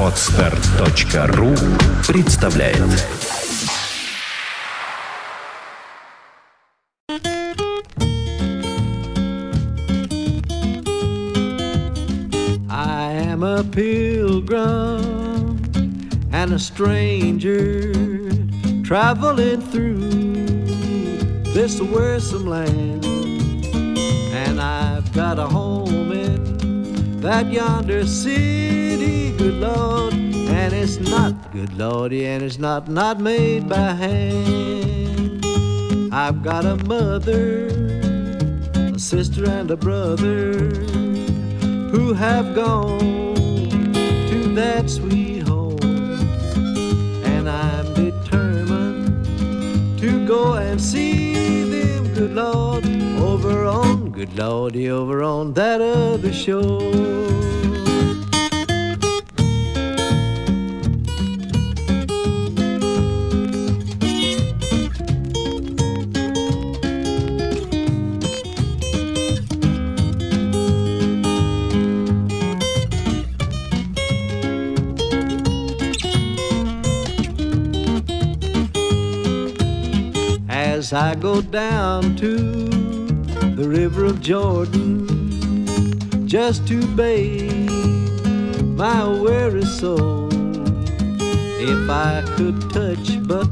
Отстар.ру представляет I am a pilgrim and a stranger traveling through this wearisome land. And I've got a home in that yonder city, good Lord. And it's not, good Lordy, and it's not, not made by hand. I've got a mother, a sister, and a brother who have gone to that sweet home. And I'm determined to go and see them, good Lord, over on, good Lordy, over on that other shore. As I go down to the river of Jordan just to bathe my weary soul. If I could touch but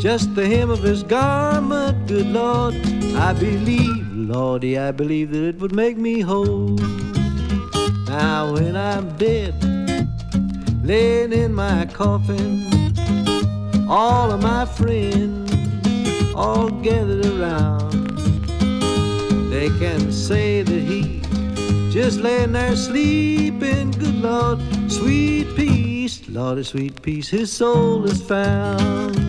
just the hem of his garment, good Lord, I believe, Lordy, I believe that it would make me whole. Now when I'm dead, laying in my coffin, all of my friends all gathered around. They can say that he just laying there sleeping. Good Lord, sweet peace, Lord, sweet peace, his soul is found.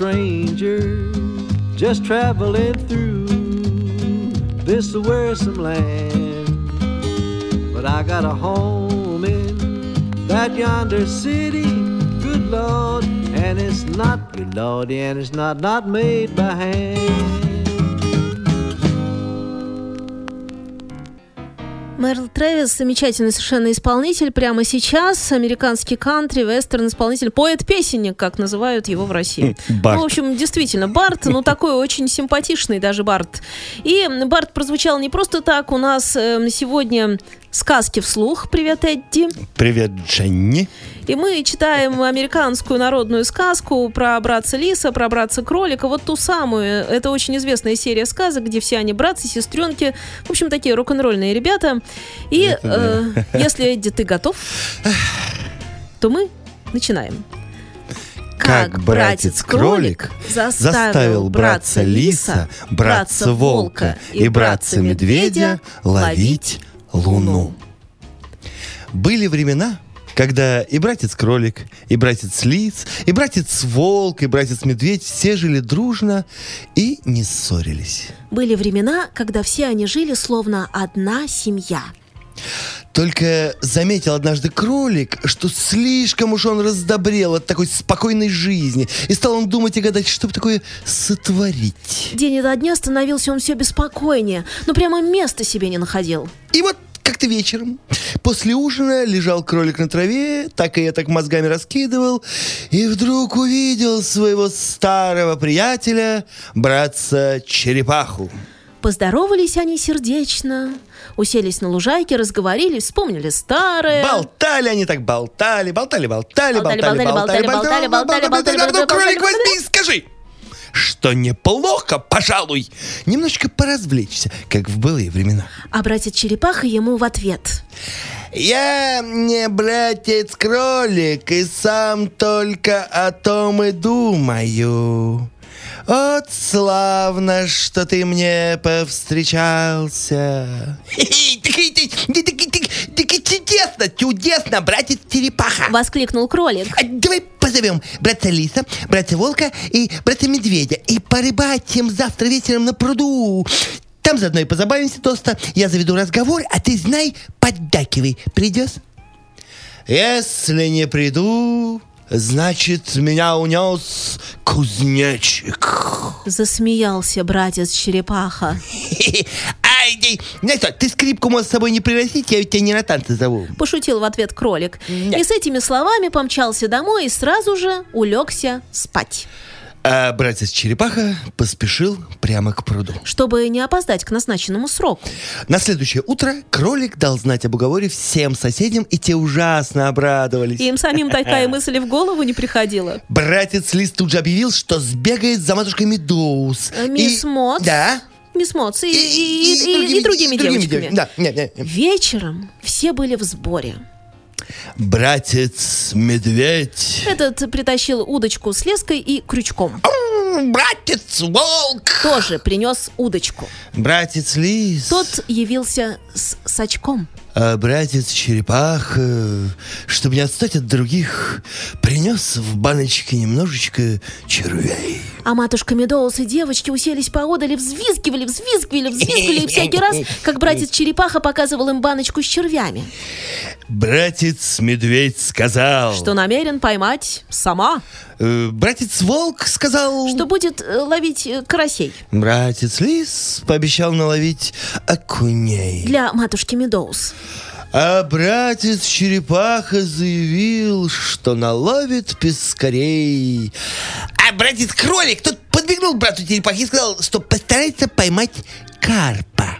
Stranger, just traveling through this wearisome land. But I got a home in that yonder city, good Lord, and it's not good Lord, and it's not not made by hand. Мэрил Трэвис, замечательный совершенно исполнитель. Прямо сейчас американский кантри, вестерн исполнитель, поэт-песенник, как называют его в России. Бард. Ну, в общем, действительно, Барт, ну, такой очень симпатичный даже Барт. И Барт прозвучал не просто так. У нас э, сегодня сказки вслух. Привет, Эдди. Привет, Дженни. И мы читаем американскую народную сказку про братца Лиса, про братца Кролика, вот ту самую. Это очень известная серия сказок, где все они братцы, сестренки, в общем, такие рок-н-ролльные ребята. И э, если, Эдди, ты готов, то мы начинаем. Как братец-кролик заставил братца лиса, братца волка и братца медведя ловить луну. Были времена, когда и братец-кролик, и братец-лис, и братец-волк, и братец-медведь все жили дружно и не ссорились. Были времена, когда все они жили словно одна семья. Только заметил однажды кролик, что слишком уж он раздобрел от такой спокойной жизни. И стал он думать и гадать, что бы такое сотворить. День ото дня становился он все беспокойнее, но прямо места себе не находил. И вот как-то вечером, после ужина, лежал кролик на траве, так и я так мозгами раскидывал, и вдруг увидел своего старого приятеля, братца Черепаху. Поздоровались они сердечно, уселись на лужайке, разговорились, вспомнили старое. Болтали они так, болтали, болтали, болтали, Болтали, болтали, болтали, болтали, болтали, болтали, болтали, А ну, болтали, кролик, болтали, возьми и скажи, что неплохо, пожалуй, немножечко поразвлечься, как в былые времена. А братец Черепаха ему в ответ. Я не братец-кролик, и сам только о том и думаю. Вот славно, что ты мне повстречался. Чудесно, чудесно, братец Черепаха. Воскликнул кролик. А давай позовем братца Лиса, братца Волка и братца Медведя и порыбачим завтра вечером на пруду. Там заодно и позабавимся тоста. Я заведу разговор, а ты знай, поддакивай. Придешь? Если не приду, значит, меня унес кузнечик. Засмеялся братец Черепаха. Ай, эй, знаешь что, ты скрипку можешь с собой не приносить, я ведь тебя не на танцы зову. Пошутил в ответ кролик. И с этими словами помчался домой и сразу же улегся спать. А братец Черепаха поспешил прямо к пруду. Чтобы не опоздать к назначенному сроку. На следующее утро кролик дал знать об уговоре всем соседям, и те ужасно обрадовались. Им самим такая мысль в голову не приходила. Братец Лис тут же объявил, что сбегает за матушкой Медоуз. Э, Мисс И-? Да. Мисс Моц и, и- и- и другими девочками. дев- Да, нет, нет. нет. Вечером все были в сборе. Братец Медведь. Этот притащил удочку с леской и крючком. Братец Волк. Тоже принес удочку. Братец Лис. Тот явился с сачком. А братец Черепаха, чтобы не отстать от других, принес в баночке немножечко червей. А матушка Медоус и девочки уселись поодаль и взвизгивали, взвизгивали, взвизгивали. И всякий раз, как братец Черепаха показывал им баночку с червями, Братец Медведь сказал... что намерен поймать сама, Э, братец Волк сказал... что будет э, ловить э, карасей Братец Лис пообещал наловить окуней. для матушки Медоус. А братец Черепаха заявил, что наловит пескарей. А братец Кролик тут подбегнул брату Черепахе и сказал, что постарается поймать карпа.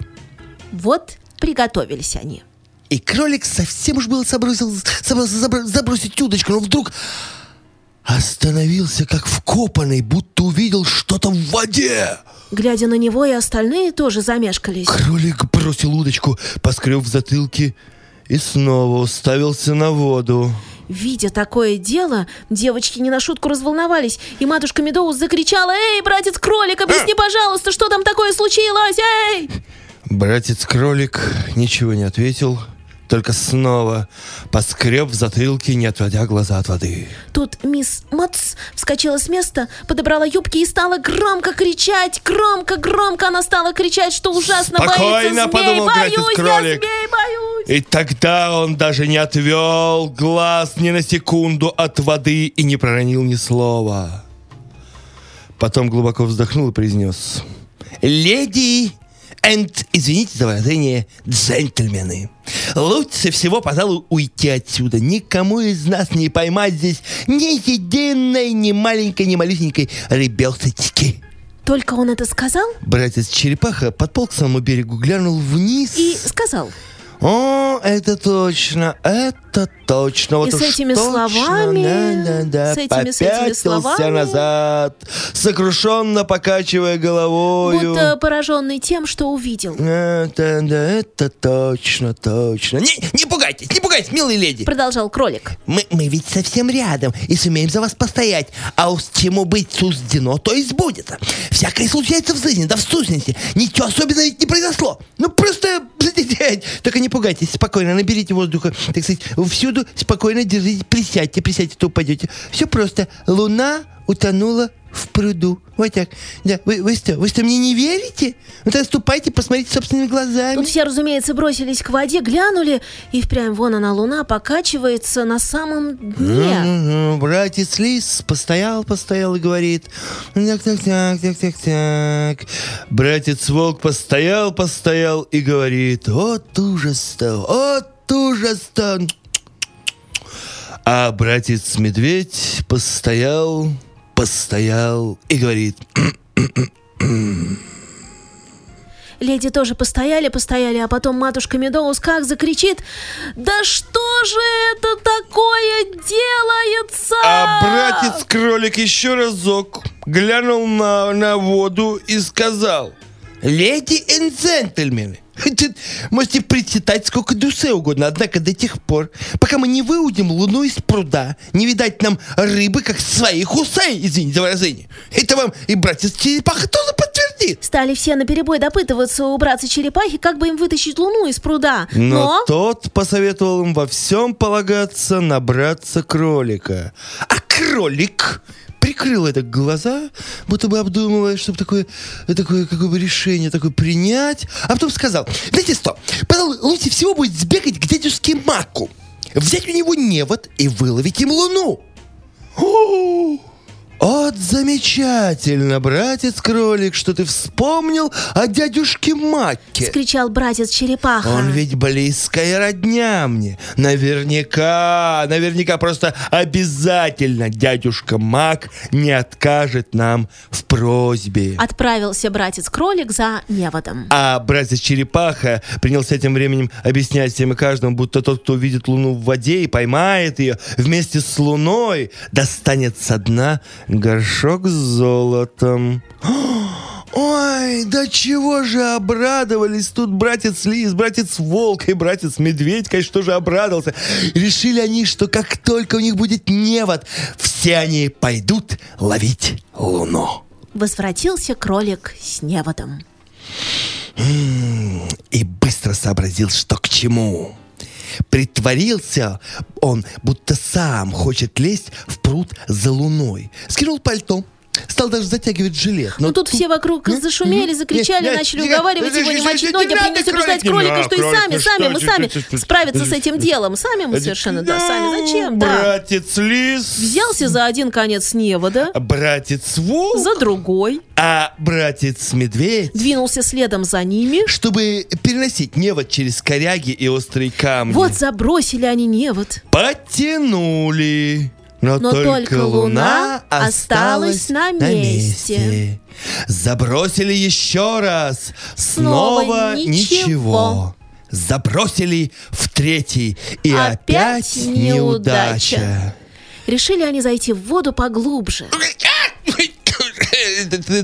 Вот приготовились они. И кролик совсем уж было собросил, собрался забро- забросить удочку, но вдруг остановился как вкопанный, будто увидел что-то в воде. Глядя на него, и остальные тоже замешкались. Кролик бросил удочку, поскреб в затылке и снова уставился на воду. Видя такое дело, девочки не на шутку разволновались, и матушка Медоуз закричала «Эй, братец Кролик, объясни, пожалуйста, что там такое случилось, эй!» Братец Кролик ничего не ответил, только снова поскреб в затылке, не отводя глаза от воды. Тут мисс Моц вскочила с места, подобрала юбки и стала громко кричать, громко-громко она стала кричать, что ужасно Спокойно, боится змей, подумал боюсь, я змей, боюсь. И тогда он даже не отвел глаз ни на секунду от воды и не проронил ни слова. Потом глубоко вздохнул и произнес. «Леди and, извините за выражение, джентльмены, лучше всего, пожалуй, уйти отсюда. Никому из нас не поймать здесь ни единой, ни маленькой, ни малюсенькой ребяточки». Только он это сказал Братец Черепаха подполз к самому берегу, глянул вниз и сказал. О, это точно, это точно. Вот И с этими точно, словами, да, да, да, с этими- с этими словами. назад, сокрушенно покачивая головою. Будто пораженный тем, что увидел. Это, да, это точно, точно. Не, не пугайтесь, не пугайтесь, милые леди. Продолжал кролик. Мы, мы ведь совсем рядом и сумеем за вас постоять. А уж чему быть суждено, то и сбудется. Всякое случается в жизни, да в сущности. Ничего особенного ведь не произошло. Ну просто только не пугайтесь, спокойно, наберите воздуха. Так сказать, всюду спокойно держите, присядьте, присядьте, то упадете. Все просто. Луна утонула в пруду. Вот так. Да, вы, вы что, вы что, мне не верите? Ну тогда ступайте, посмотрите собственными глазами. Тут все, разумеется, бросились к воде, глянули, и впрямь вон она, луна, покачивается на самом дне. Мгм, Братец Лис постоял, постоял и говорит, так, так, так, так, так, так. Братец Волк постоял, постоял и говорит, вот ужас-то, вот ужас-то. А братец Медведь постоял, постоял и говорит, Леди тоже постояли, постояли, а потом матушка Медоуз как закричит «Да что же это такое делается?» А братец кролик еще разок глянул на, на воду и сказал, «Леди и джентльмены, можете причитать сколько душе угодно, однако до тех пор, пока мы не выудим луну из пруда, не видать нам рыбы, как своих усей, извините за выражение. Это вам и братец Черепаха тоже подтвердит. твердит. Стали все наперебой допытываться у братца черепахи, как бы им вытащить луну из пруда. Но, Но тот посоветовал им во всем полагаться на братца кролика. А кролик прикрыл это глаза, будто бы обдумывая, чтобы такое, такое какое бы решение такое принять, а потом сказал, знаете что, пожалуй, лучше всего будет сбегать к дядюшке Маку, взять у него невод и выловить им луну. О, от замечательно, братец-кролик, что ты вспомнил о дядюшке Маке. скричал братец черепаха. Он ведь близкая родня мне. Наверняка, наверняка просто обязательно дядюшка Мак не откажет нам в просьбе. Отправился братец-кролик за неводом. А братец Черепаха принялся тем временем объяснять всем и каждому, будто тот, кто увидит луну в воде и поймает ее, вместе с луной достанет со дна горшок с золотом. Ой, да чего же обрадовались тут братец Лис, братец Волк и братец Медведь, конечно, тоже обрадовался. Решили они, что как только у них будет невод, все они пойдут ловить луну. Возвратился кролик с неводом. и быстро сообразил, что к чему. Притворился он, будто сам хочет лезть в пруд за луной. Скинул пальто, стал даже затягивать жилет. Ну тут все вокруг зашумели, закричали, начали уговаривать его не, мочить ноги, принялись убеждать кролика, что и сами, ну сами, мы сами справиться с этим делом. Сами мы совершенно, да, сами. Зачем, да. Братец Лис, Взялся за один конец невода, братец Волк, за другой, а братец Медведь, двинулся следом за ними. чтобы переносить невод через коряги и острые камни. Вот забросили они невод. Потянули. Но, Но только луна осталась на месте. Забросили еще раз. Снова Снова, ничего. ничего. Забросили в третий. И Опять опять, неудача. неудача. Решили они зайти в воду поглубже.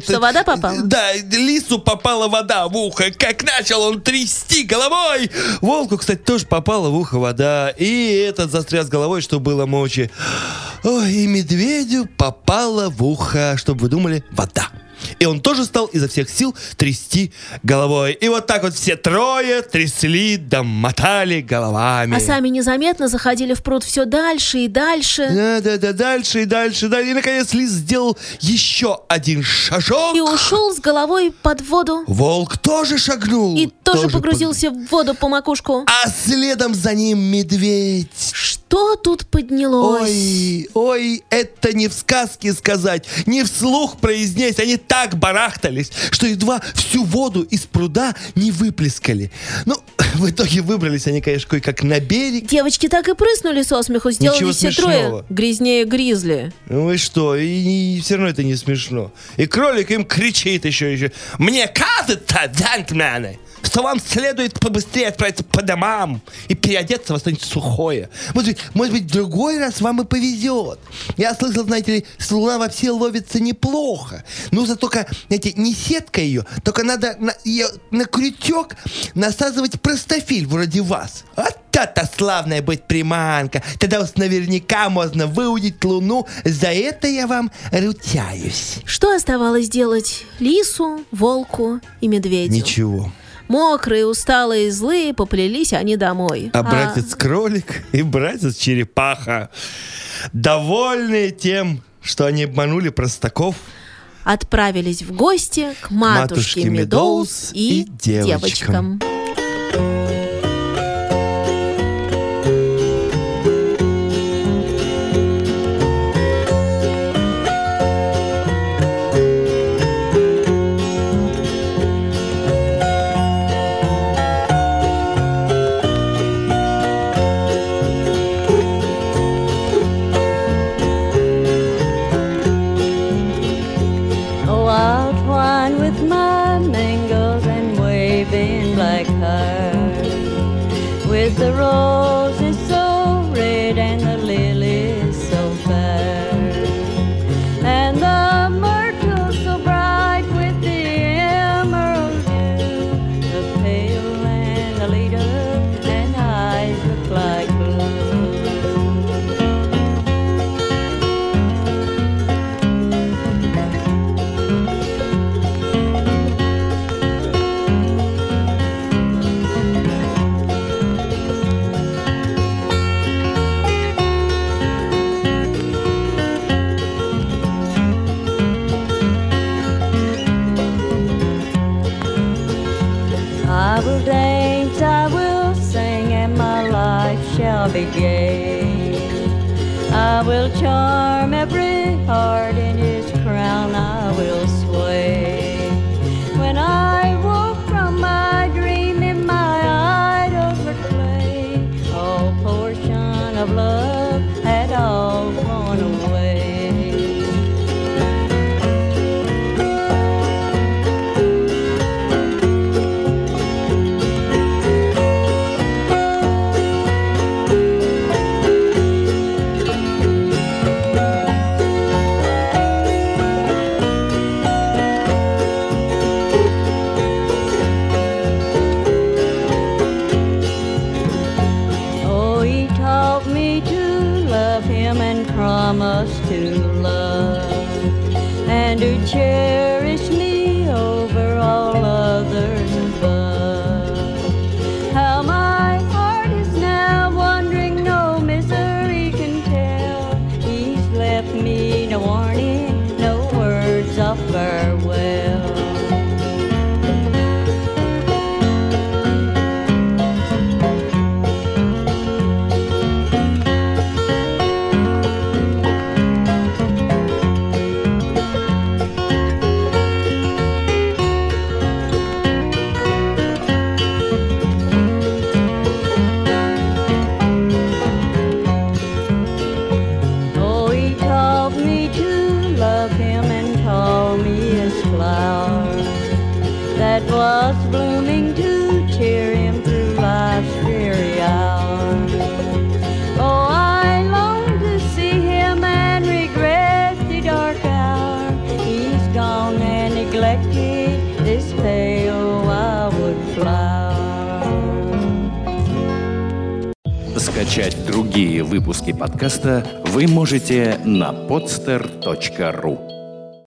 Что, вода попала? Да, лису попала вода в ухо. Как начал он трясти головой. Волку, кстати, тоже попала в ухо вода. И этот застрял с головой, что было мочи. Ой, и медведю попала в ухо, чтобы вы думали, вода. И он тоже стал изо всех сил трясти головой. И вот так вот все трое трясли да мотали головами. А сами незаметно заходили в пруд все дальше и дальше. Да, да, да, дальше и дальше, да. И наконец лис сделал еще один шажок. И ушел с головой под воду. Волк тоже шагнул. И тоже пог- погрузился в воду по макушку. А следом за ним медведь. Что тут поднялось? Ой, ой, это не в сказке сказать, не вслух произнесть. Они так барахтались, что едва всю воду из пруда не выплескали. Ну, в итоге выбрались они, конечно, кое-как на берег. Девочки так и прыснули со смеху, сделали Ничего все смешного. трое. Грязнее гризли. Ну и что? И, все равно это не смешно. И кролик им кричит еще еще. Мне кажется, джентльмены, что вам следует побыстрее отправиться по домам и переодеться во что-нибудь сухое. Может быть, может быть, в другой раз вам и повезет. Я слышал, знаете ли, луна вообще ловится неплохо. Нужно только, знаете, не сетка ее, только надо на, ее на крючок насаживать простофиль вроде вас. Вот это славная быть приманка. Тогда уж наверняка можно выудить луну. За это я вам ручаюсь. Что оставалось делать лису, волку и медведю? Ничего. Мокрые, усталые, злые поплелись они домой. А братец кролик и братец черепаха, довольные тем, что они обманули простаков, отправились в гости к матушке, матушке Медоуз Медоуз и, и девочкам. девочкам. saint I will sing, and my life shall be gay. I will charm every heart in you. morning. love him and call me his flower that was blooming to cheer him through life's dreary hour. Oh, I long to see him and regret the dark hour. He's gone and neglected this pale wildwood flower. Скачать другие выпуски подкаста вы можете на podster.ru